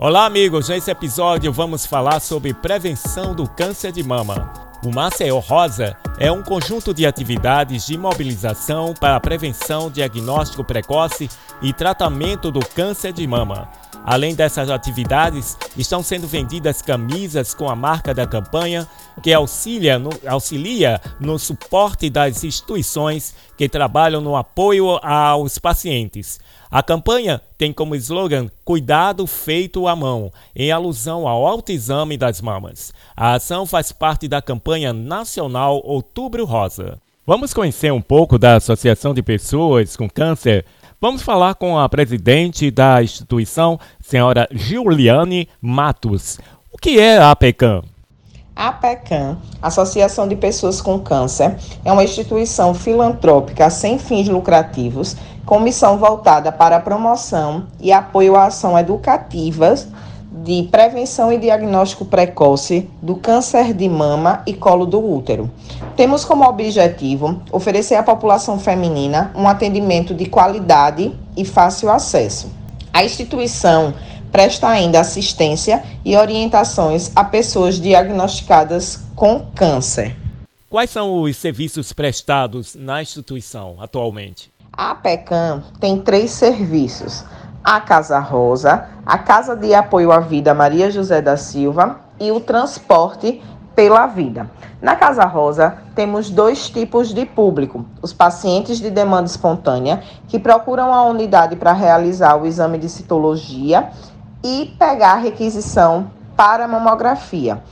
Olá, amigos! Nesse episódio vamos falar sobre prevenção do câncer de mama. O Maceió Rosa é um conjunto de atividades de mobilização para a prevenção, diagnóstico precoce e tratamento do câncer de mama. Além dessas atividades, estão sendo vendidas camisas com a marca da campanha, que auxilia no, auxilia no suporte das instituições que trabalham no apoio aos pacientes. A campanha tem como slogan Cuidado feito à mão, em alusão ao autoexame das mamas. A ação faz parte da campanha nacional Outubro Rosa. Vamos conhecer um pouco da Associação de Pessoas com Câncer Vamos falar com a presidente da instituição, senhora Juliane Matos. O que é a APECAM? A APECAM, Associação de Pessoas com Câncer, é uma instituição filantrópica sem fins lucrativos, com missão voltada para a promoção e apoio a ações educativas de prevenção e diagnóstico precoce do câncer de mama e colo do útero. Temos como objetivo oferecer à população feminina um atendimento de qualidade e fácil acesso. A instituição presta ainda assistência e orientações a pessoas diagnosticadas com câncer. Quais são os serviços prestados na instituição atualmente? A PECAM tem três serviços a Casa Rosa, a Casa de Apoio à Vida Maria José da Silva e o transporte pela vida. Na Casa Rosa, temos dois tipos de público: os pacientes de demanda espontânea, que procuram a unidade para realizar o exame de citologia e pegar a requisição para mamografia.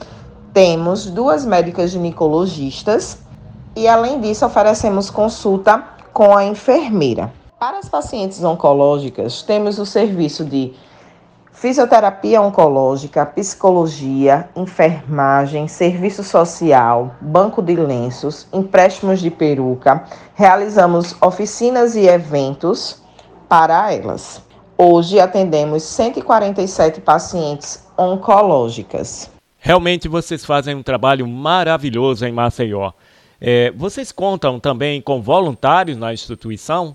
Temos duas médicas ginecologistas e, além disso, oferecemos consulta com a enfermeira. Para as pacientes oncológicas, temos o serviço de fisioterapia oncológica, psicologia, enfermagem, serviço social, banco de lenços, empréstimos de peruca. Realizamos oficinas e eventos para elas. Hoje atendemos 147 pacientes oncológicas. Realmente vocês fazem um trabalho maravilhoso em Maceió. É, vocês contam também com voluntários na instituição?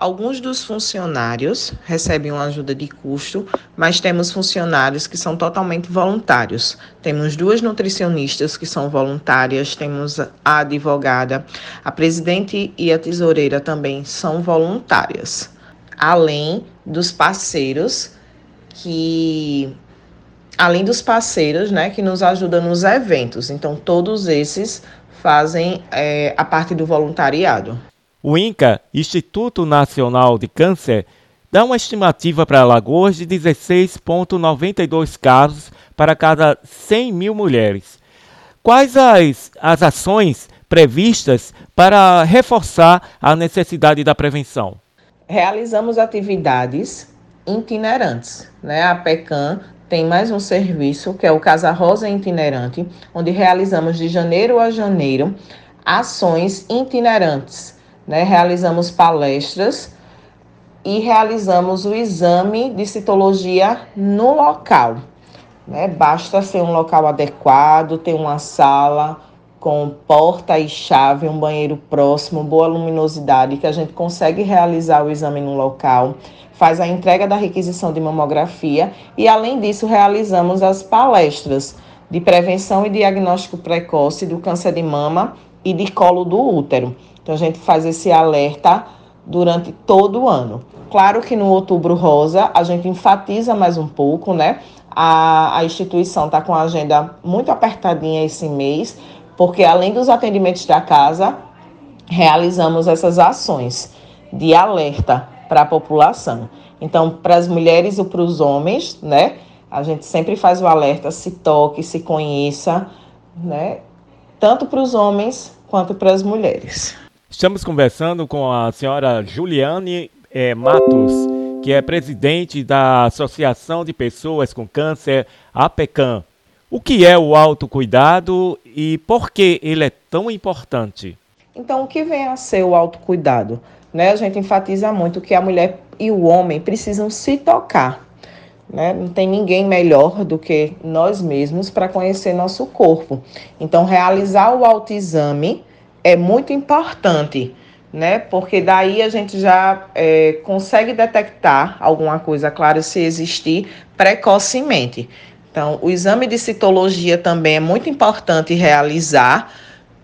Alguns dos funcionários recebem uma ajuda de custo, mas temos funcionários que são totalmente voluntários. Temos duas nutricionistas que são voluntárias, temos a advogada, a presidente e a tesoureira também são voluntárias. Além dos parceiros que além dos parceiros, né, que nos ajudam nos eventos. Então todos esses fazem é, a parte do voluntariado. O INCA, Instituto Nacional de Câncer, dá uma estimativa para Alagoas de 16,92 casos para cada 100 mil mulheres. Quais as, as ações previstas para reforçar a necessidade da prevenção? Realizamos atividades itinerantes. Né? A PECAM tem mais um serviço, que é o Casa Rosa Itinerante, onde realizamos de janeiro a janeiro ações itinerantes né? Realizamos palestras e realizamos o exame de citologia no local. Né? Basta ser um local adequado, ter uma sala com porta e chave, um banheiro próximo, boa luminosidade, que a gente consegue realizar o exame no local, faz a entrega da requisição de mamografia e, além disso, realizamos as palestras de prevenção e diagnóstico precoce do câncer de mama e de colo do útero. Então a gente faz esse alerta durante todo o ano. Claro que no Outubro Rosa a gente enfatiza mais um pouco, né? A, a instituição está com a agenda muito apertadinha esse mês, porque além dos atendimentos da casa, realizamos essas ações de alerta para a população. Então, para as mulheres e para os homens, né? A gente sempre faz o alerta, se toque, se conheça, né? Tanto para os homens quanto para as mulheres. Estamos conversando com a senhora Juliane é, Matos, que é presidente da Associação de Pessoas com Câncer, APECAM. O que é o autocuidado e por que ele é tão importante? Então, o que vem a ser o autocuidado? Né? A gente enfatiza muito que a mulher e o homem precisam se tocar. Né? Não tem ninguém melhor do que nós mesmos para conhecer nosso corpo. Então, realizar o autoexame é muito importante né? Porque daí a gente já é, consegue detectar alguma coisa, claro, se existir precocemente. Então, o exame de citologia também é muito importante realizar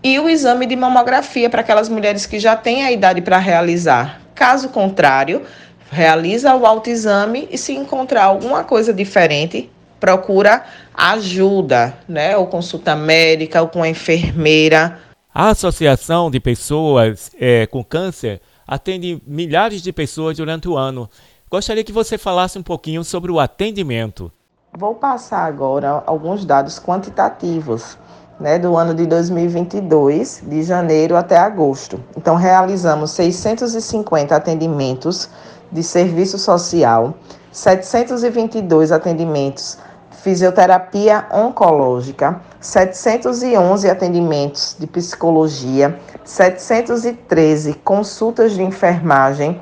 e o exame de mamografia para aquelas mulheres que já têm a idade para realizar. Caso contrário, realiza o autoexame e se encontrar alguma coisa diferente, procura ajuda, né? Ou consulta médica, ou com a enfermeira. A Associação de Pessoas é, com Câncer atende milhares de pessoas durante o ano. Gostaria que você falasse um pouquinho sobre o atendimento. Vou passar agora alguns dados quantitativos né, do ano de 2022, de janeiro até agosto. Então, realizamos 650 atendimentos de serviço social, 722 atendimentos fisioterapia oncológica, 711 atendimentos de psicologia, 713 consultas de enfermagem,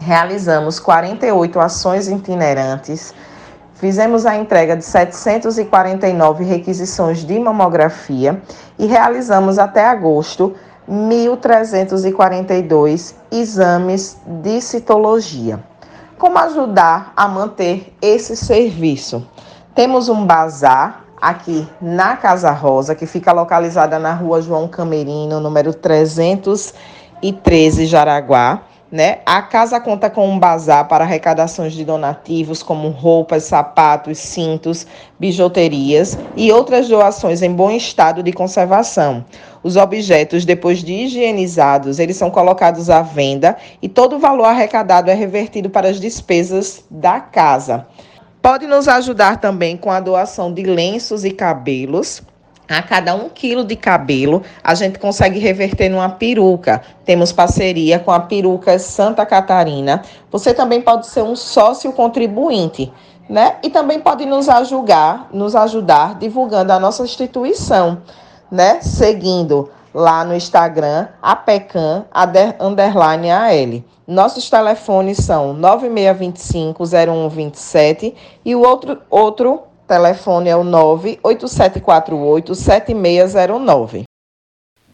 realizamos 48 ações itinerantes, fizemos a entrega de 749 requisições de mamografia e realizamos até agosto 1.342 exames de citologia. Como ajudar a manter esse serviço? Temos um bazar aqui na Casa Rosa, que fica localizada na rua João Camerino, número 313, Jaraguá. Né? A casa conta com um bazar para arrecadações de donativos, como roupas, sapatos, cintos, bijuterias e outras doações em bom estado de conservação. Os objetos, depois de higienizados, eles são colocados à venda e todo o valor arrecadado é revertido para as despesas da casa. Pode nos ajudar também com a doação de lenços e cabelos. A cada um quilo de cabelo, a gente consegue reverter numa peruca. Temos parceria com a Peruca Santa Catarina. Você também pode ser um sócio contribuinte, né? E também pode nos ajudar, nos ajudar divulgando a nossa instituição, né? Seguindo lá no Instagram, apecan, underline AL. Nossos telefones são 9625-0127 e o outro, outro telefone é o 98748-7609.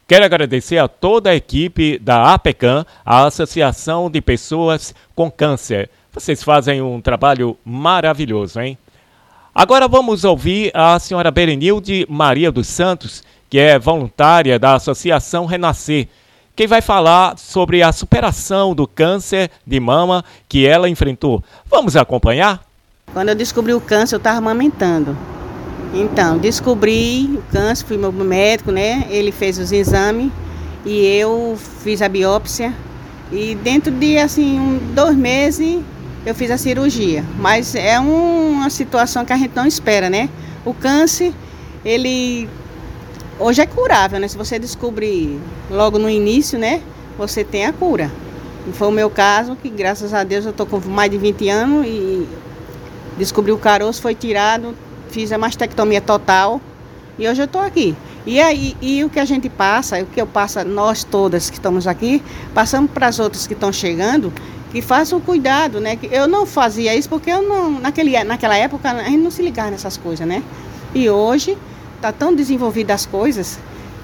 Quero agradecer a toda a equipe da APECAM, a Associação de Pessoas com Câncer. Vocês fazem um trabalho maravilhoso, hein? Agora vamos ouvir a senhora Berenilde Maria dos Santos, que é voluntária da Associação Renascer. Quem vai falar sobre a superação do câncer de mama que ela enfrentou. Vamos acompanhar? Quando eu descobri o câncer, eu estava amamentando. Então, descobri o câncer, fui meu médico, né? Ele fez os exames e eu fiz a biópsia. E dentro de, assim, um, dois meses, eu fiz a cirurgia. Mas é um, uma situação que a gente não espera, né? O câncer, ele hoje é curável, né? Se você descobrir logo no início, né? Você tem a cura. Foi o meu caso, que graças a Deus eu tô com mais de 20 anos e descobri o caroço, foi tirado, fiz a mastectomia total e hoje eu estou aqui. E aí, e o que a gente passa, o que eu passo, nós todas que estamos aqui, passamos para as outras que estão chegando, que façam cuidado, né? Eu não fazia isso porque eu não, naquele, naquela época a gente não se ligava nessas coisas, né? E hoje tá tão desenvolvidas as coisas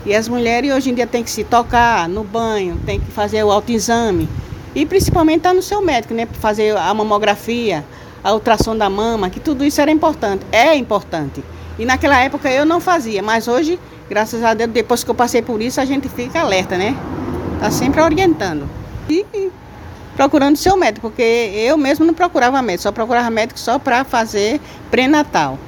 e as mulheres hoje em dia têm que se tocar no banho, tem que fazer o autoexame e principalmente tá no seu médico, né, fazer a mamografia, a ultrassom da mama, que tudo isso era importante, é importante. E naquela época eu não fazia, mas hoje, graças a Deus, depois que eu passei por isso, a gente fica alerta, né? Tá sempre orientando. E, e procurando seu médico, porque eu mesmo não procurava médico, só procurava médico só para fazer pré-natal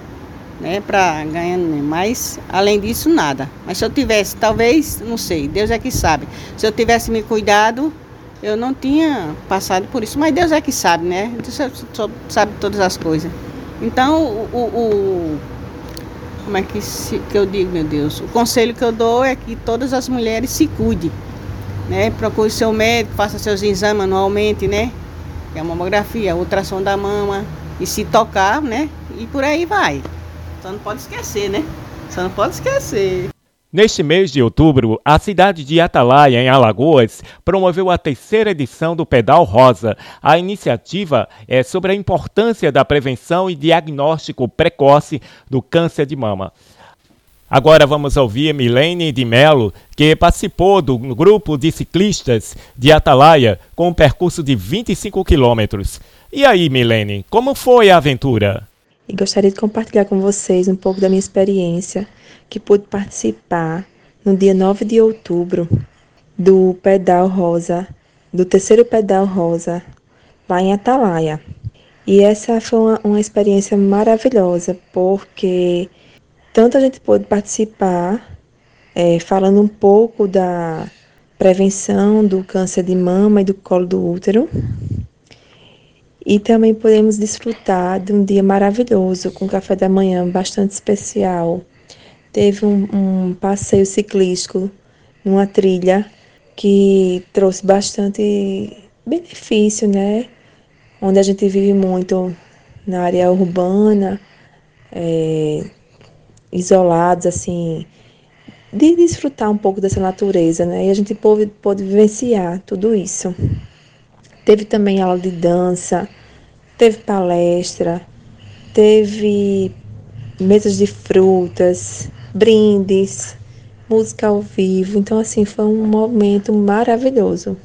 né, para ganhar, mas além disso nada. Mas se eu tivesse, talvez, não sei, Deus é que sabe. Se eu tivesse me cuidado, eu não tinha passado por isso, mas Deus é que sabe, né? Deus sabe todas as coisas. Então, o, o como é que, se, que eu digo, meu Deus? O conselho que eu dou é que todas as mulheres se cuidem, né? Procure seu médico, faça seus exames anualmente, né? É a mamografia, a ultrassom da mama e se tocar, né? E por aí vai. Só não pode esquecer, né? Só não pode esquecer. Neste mês de outubro, a cidade de Atalaia, em Alagoas, promoveu a terceira edição do Pedal Rosa. A iniciativa é sobre a importância da prevenção e diagnóstico precoce do câncer de mama. Agora vamos ouvir Milene de Melo, que participou do grupo de ciclistas de Atalaia com um percurso de 25 quilômetros. E aí, Milene, como foi a aventura? E gostaria de compartilhar com vocês um pouco da minha experiência, que pude participar no dia 9 de outubro do Pedal Rosa, do terceiro Pedal Rosa, lá em Atalaia. E essa foi uma, uma experiência maravilhosa, porque tanto a gente pôde participar, é, falando um pouco da prevenção do câncer de mama e do colo do útero, e também podemos desfrutar de um dia maravilhoso, com café da manhã bastante especial. Teve um, um passeio ciclístico numa trilha que trouxe bastante benefício, né? Onde a gente vive muito na área urbana, é, isolados, assim, de desfrutar um pouco dessa natureza, né? E a gente pôde, pôde vivenciar tudo isso. Teve também aula de dança, teve palestra, teve mesas de frutas, brindes, música ao vivo. Então, assim, foi um momento maravilhoso.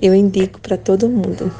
Eu indico para todo mundo.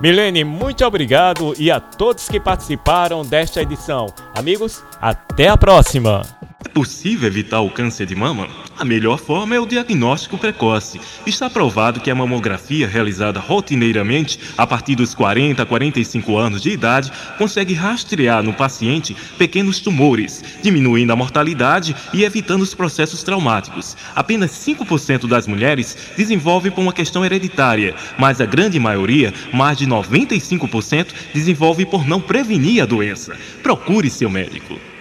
Milene, muito obrigado e a todos que participaram desta edição. Amigos, até a próxima! É possível evitar o câncer de mama? A melhor forma é o diagnóstico precoce. Está provado que a mamografia realizada rotineiramente a partir dos 40 a 45 anos de idade consegue rastrear no paciente pequenos tumores, diminuindo a mortalidade e evitando os processos traumáticos. Apenas 5% das mulheres desenvolve por uma questão hereditária, mas a grande maioria, mais de 95%, desenvolve por não prevenir a doença. Procure seu médico.